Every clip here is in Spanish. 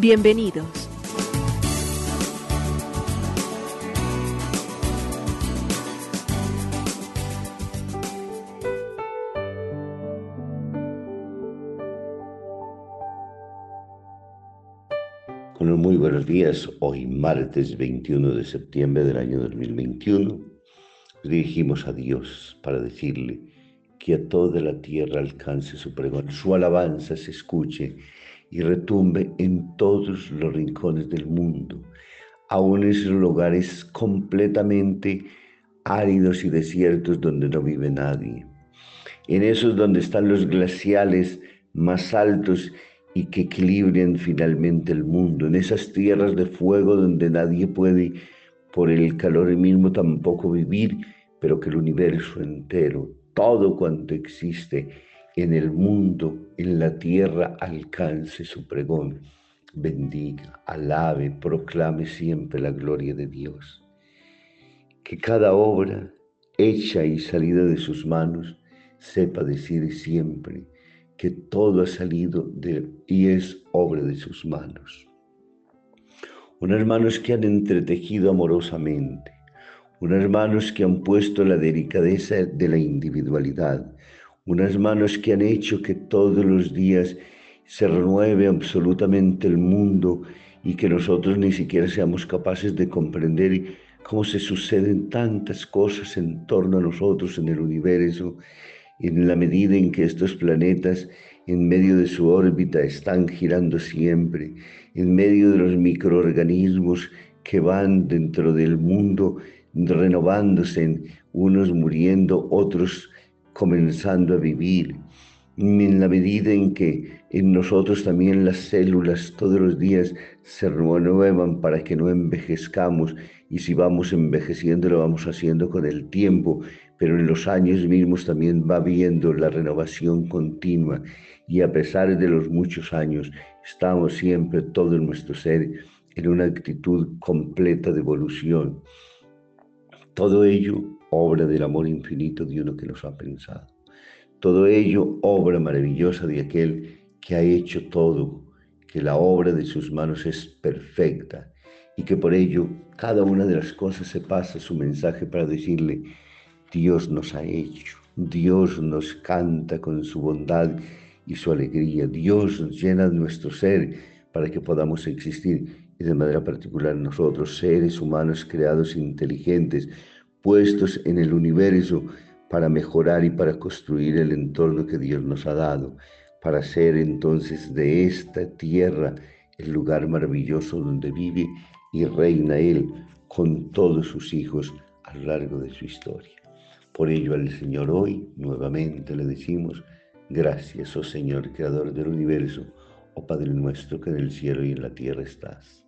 Bienvenidos. Bueno, muy buenos días. Hoy martes 21 de septiembre del año 2021 dirigimos a Dios para decirle que a toda la tierra alcance su pregón, su alabanza se escuche y retumbe en todos los rincones del mundo, aun en esos lugares completamente áridos y desiertos donde no vive nadie, en esos donde están los glaciales más altos y que equilibren finalmente el mundo, en esas tierras de fuego donde nadie puede por el calor mismo tampoco vivir, pero que el universo entero, todo cuanto existe en el mundo, en la tierra, alcance su pregón, bendiga, alabe, proclame siempre la gloria de Dios. Que cada obra hecha y salida de sus manos sepa decir siempre, que todo ha salido de y es obra de sus manos. Unas manos que han entretejido amorosamente, unas manos que han puesto la delicadeza de la individualidad, unas manos que han hecho que todos los días se renueve absolutamente el mundo y que nosotros ni siquiera seamos capaces de comprender cómo se suceden tantas cosas en torno a nosotros en el universo en la medida en que estos planetas en medio de su órbita están girando siempre, en medio de los microorganismos que van dentro del mundo renovándose, unos muriendo, otros comenzando a vivir, en la medida en que en nosotros también las células todos los días se renuevan para que no envejezcamos y si vamos envejeciendo lo vamos haciendo con el tiempo, pero en los años mismos también va viendo la renovación continua y a pesar de los muchos años estamos siempre todo nuestro ser en una actitud completa de evolución. Todo ello obra del amor infinito de uno que nos ha pensado. Todo ello obra maravillosa de aquel que ha hecho todo, que la obra de sus manos es perfecta y que por ello cada una de las cosas se pasa su mensaje para decirle, Dios nos ha hecho, Dios nos canta con su bondad y su alegría, Dios nos llena nuestro ser para que podamos existir y de manera particular nosotros, seres humanos creados inteligentes, puestos en el universo para mejorar y para construir el entorno que Dios nos ha dado, para ser entonces de esta tierra el lugar maravilloso donde vive y reina Él con todos sus hijos a lo largo de su historia. Por ello al Señor hoy nuevamente le decimos, gracias, oh Señor, Creador del universo, oh Padre nuestro que en el cielo y en la tierra estás.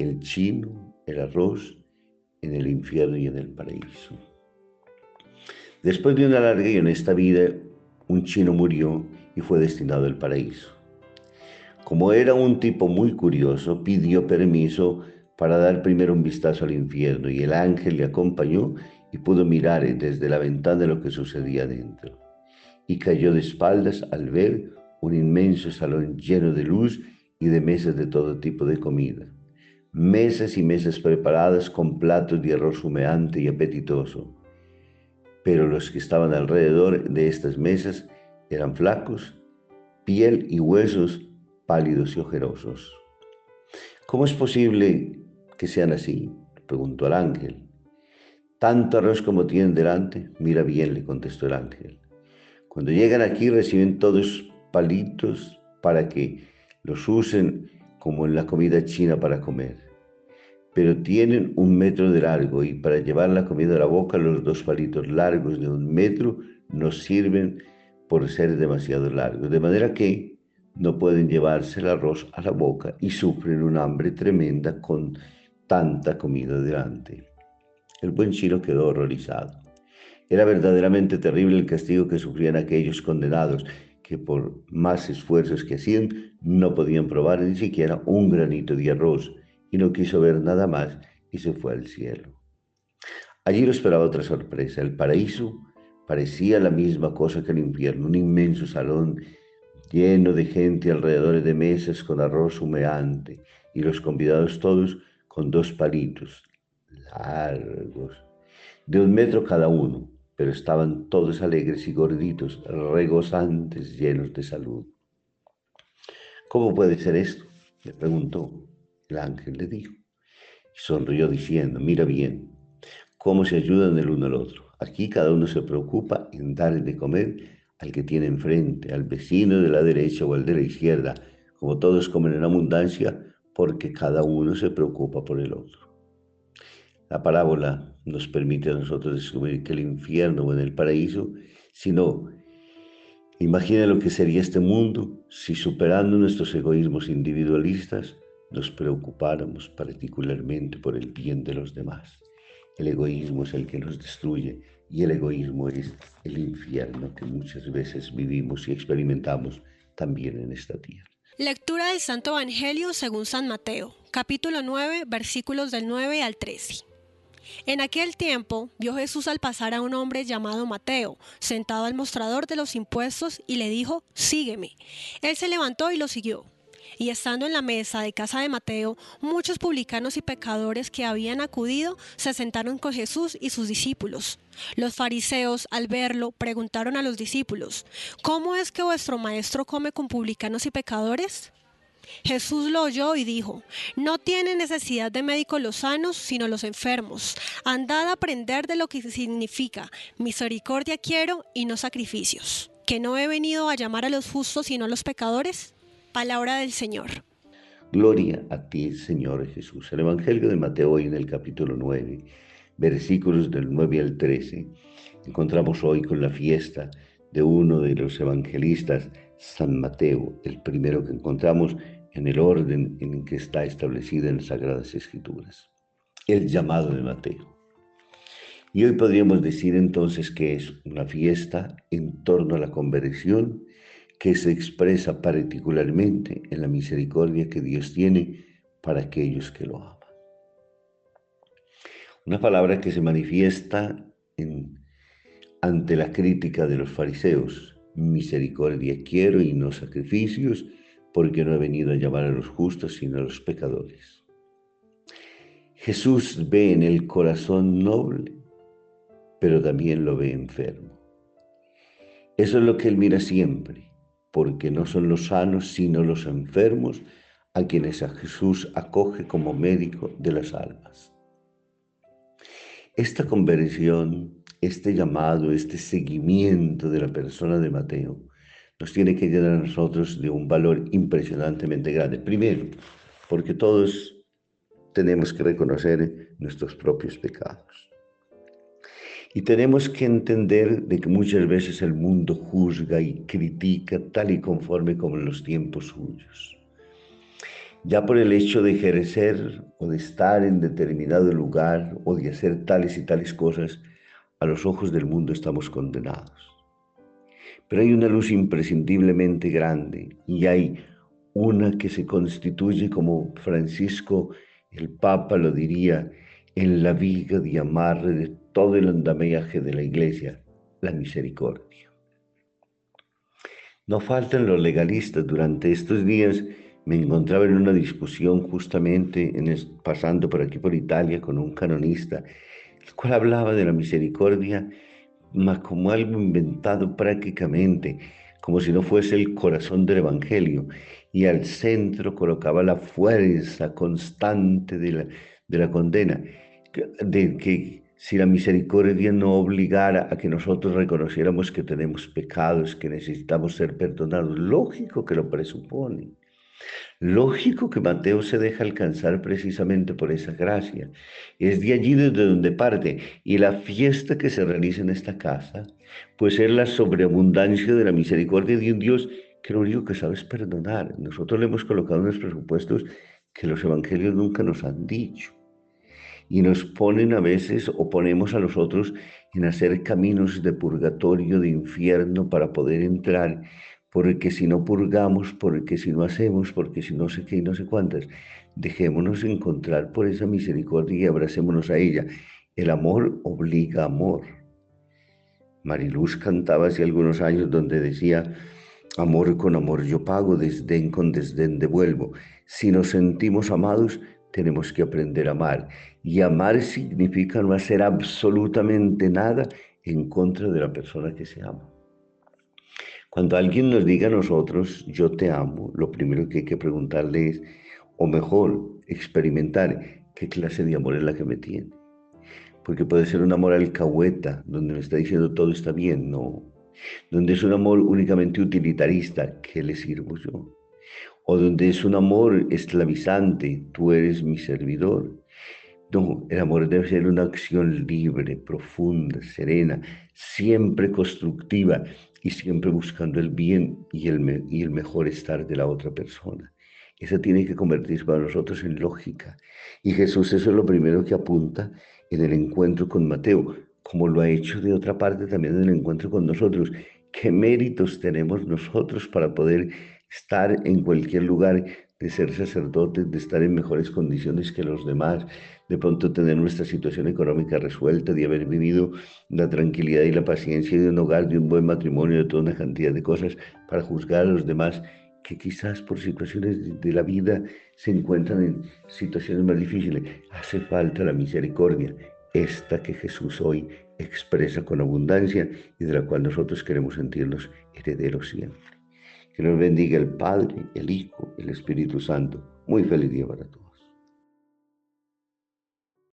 El chino, el arroz, en el infierno y en el paraíso. Después de una larga y honesta vida, un chino murió y fue destinado al paraíso. Como era un tipo muy curioso, pidió permiso para dar primero un vistazo al infierno y el ángel le acompañó y pudo mirar desde la ventana lo que sucedía dentro. Y cayó de espaldas al ver un inmenso salón lleno de luz y de mesas de todo tipo de comida. Mesas y mesas preparadas con platos de arroz humeante y apetitoso. Pero los que estaban alrededor de estas mesas eran flacos, piel y huesos pálidos y ojerosos. ¿Cómo es posible que sean así? preguntó el ángel. Tanto arroz como tienen delante, mira bien, le contestó el ángel. Cuando llegan aquí reciben todos palitos para que los usen como en la comida china para comer. Pero tienen un metro de largo y para llevar la comida a la boca los dos palitos largos de un metro nos sirven por ser demasiado largos. De manera que no pueden llevarse el arroz a la boca y sufren un hambre tremenda con tanta comida delante. El buen chino quedó horrorizado. Era verdaderamente terrible el castigo que sufrían aquellos condenados que por más esfuerzos que hacían no podían probar ni siquiera un granito de arroz y no quiso ver nada más y se fue al cielo. Allí lo esperaba otra sorpresa. El paraíso parecía la misma cosa que el infierno, un inmenso salón lleno de gente alrededor de mesas con arroz humeante y los convidados todos con dos palitos, largos, de un metro cada uno, pero estaban todos alegres y gorditos, regozantes, llenos de salud. ¿Cómo puede ser esto? le preguntó. El ángel le dijo. Y sonrió diciendo, mira bien, cómo se ayudan el uno al otro. Aquí cada uno se preocupa en darle de comer al que tiene enfrente, al vecino de la derecha o al de la izquierda, como todos comen en abundancia, porque cada uno se preocupa por el otro. La parábola nos permite a nosotros descubrir que el infierno o en el paraíso, sino imagina lo que sería este mundo si superando nuestros egoísmos individualistas nos preocupáramos particularmente por el bien de los demás. El egoísmo es el que nos destruye y el egoísmo es el infierno que muchas veces vivimos y experimentamos también en esta tierra. Lectura del Santo Evangelio según San Mateo, capítulo 9, versículos del 9 al 13. En aquel tiempo vio Jesús al pasar a un hombre llamado Mateo, sentado al mostrador de los impuestos, y le dijo, Sígueme. Él se levantó y lo siguió. Y estando en la mesa de casa de Mateo, muchos publicanos y pecadores que habían acudido se sentaron con Jesús y sus discípulos. Los fariseos, al verlo, preguntaron a los discípulos, ¿Cómo es que vuestro maestro come con publicanos y pecadores? Jesús lo oyó y dijo, no tiene necesidad de médicos los sanos, sino los enfermos. Andad a aprender de lo que significa, misericordia quiero y no sacrificios. ¿Que no he venido a llamar a los justos, sino a los pecadores? Palabra del Señor. Gloria a ti, Señor Jesús. El Evangelio de Mateo hoy en el capítulo 9, versículos del 9 al 13, encontramos hoy con la fiesta de uno de los evangelistas, San Mateo, el primero que encontramos en el orden en que está establecida en las Sagradas Escrituras, el llamado de Mateo. Y hoy podríamos decir entonces que es una fiesta en torno a la conversión que se expresa particularmente en la misericordia que Dios tiene para aquellos que lo aman. Una palabra que se manifiesta ante la crítica de los fariseos. Misericordia quiero y no sacrificios, porque no he venido a llamar a los justos, sino a los pecadores. Jesús ve en el corazón noble, pero también lo ve enfermo. Eso es lo que Él mira siempre, porque no son los sanos, sino los enfermos a quienes a Jesús acoge como médico de las almas. Esta conversión, este llamado, este seguimiento de la persona de Mateo, nos tiene que llenar a nosotros de un valor impresionantemente grande. Primero, porque todos tenemos que reconocer nuestros propios pecados. Y tenemos que entender de que muchas veces el mundo juzga y critica tal y conforme como en los tiempos suyos. ya por el hecho de ejercer o de estar en determinado lugar o de hacer tales y tales cosas, a los ojos del mundo estamos condenados. Pero hay una luz imprescindiblemente grande y hay una que se constituye, como Francisco el Papa lo diría, en la viga de amarre de todo el andamiaje de la Iglesia, la misericordia. No faltan los legalistas. Durante estos días me encontraba en una discusión justamente en pasando por aquí por Italia con un canonista, el cual hablaba de la misericordia como algo inventado prácticamente, como si no fuese el corazón del Evangelio, y al centro colocaba la fuerza constante de la, de la condena, de que si la misericordia no obligara a que nosotros reconociéramos que tenemos pecados, que necesitamos ser perdonados, lógico que lo presupone. Lógico que Mateo se deja alcanzar precisamente por esa gracia. Es de allí desde donde parte. Y la fiesta que se realiza en esta casa, pues es la sobreabundancia de la misericordia de un Dios que lo único que sabe es perdonar. Nosotros le hemos colocado en los presupuestos que los evangelios nunca nos han dicho. Y nos ponen a veces o ponemos a los otros en hacer caminos de purgatorio, de infierno, para poder entrar porque si no purgamos, porque si no hacemos, porque si no sé qué y no sé cuántas, dejémonos encontrar por esa misericordia y abracémonos a ella. El amor obliga amor. Mariluz cantaba hace algunos años donde decía, amor con amor yo pago, desdén con desdén devuelvo. Si nos sentimos amados, tenemos que aprender a amar. Y amar significa no hacer absolutamente nada en contra de la persona que se ama. Cuando alguien nos diga a nosotros, yo te amo, lo primero que hay que preguntarle es, o mejor, experimentar qué clase de amor es la que me tiene. Porque puede ser un amor alcahueta, donde me está diciendo todo está bien, no. Donde es un amor únicamente utilitarista, ¿qué le sirvo yo? O donde es un amor esclavizante, tú eres mi servidor. No, el amor debe ser una acción libre, profunda, serena, siempre constructiva y siempre buscando el bien y el, y el mejor estar de la otra persona. Esa tiene que convertirse para nosotros en lógica. Y Jesús eso es lo primero que apunta en el encuentro con Mateo, como lo ha hecho de otra parte también en el encuentro con nosotros. ¿Qué méritos tenemos nosotros para poder estar en cualquier lugar, de ser sacerdotes, de estar en mejores condiciones que los demás, de pronto tener nuestra situación económica resuelta, de haber vivido la tranquilidad y la paciencia de un hogar, de un buen matrimonio, de toda una cantidad de cosas, para juzgar a los demás que quizás por situaciones de la vida se encuentran en situaciones más difíciles. Hace falta la misericordia, esta que Jesús hoy expresa con abundancia y de la cual nosotros queremos sentirnos herederos siempre. Que nos bendiga el Padre, el Hijo, el Espíritu Santo. Muy feliz día para todos.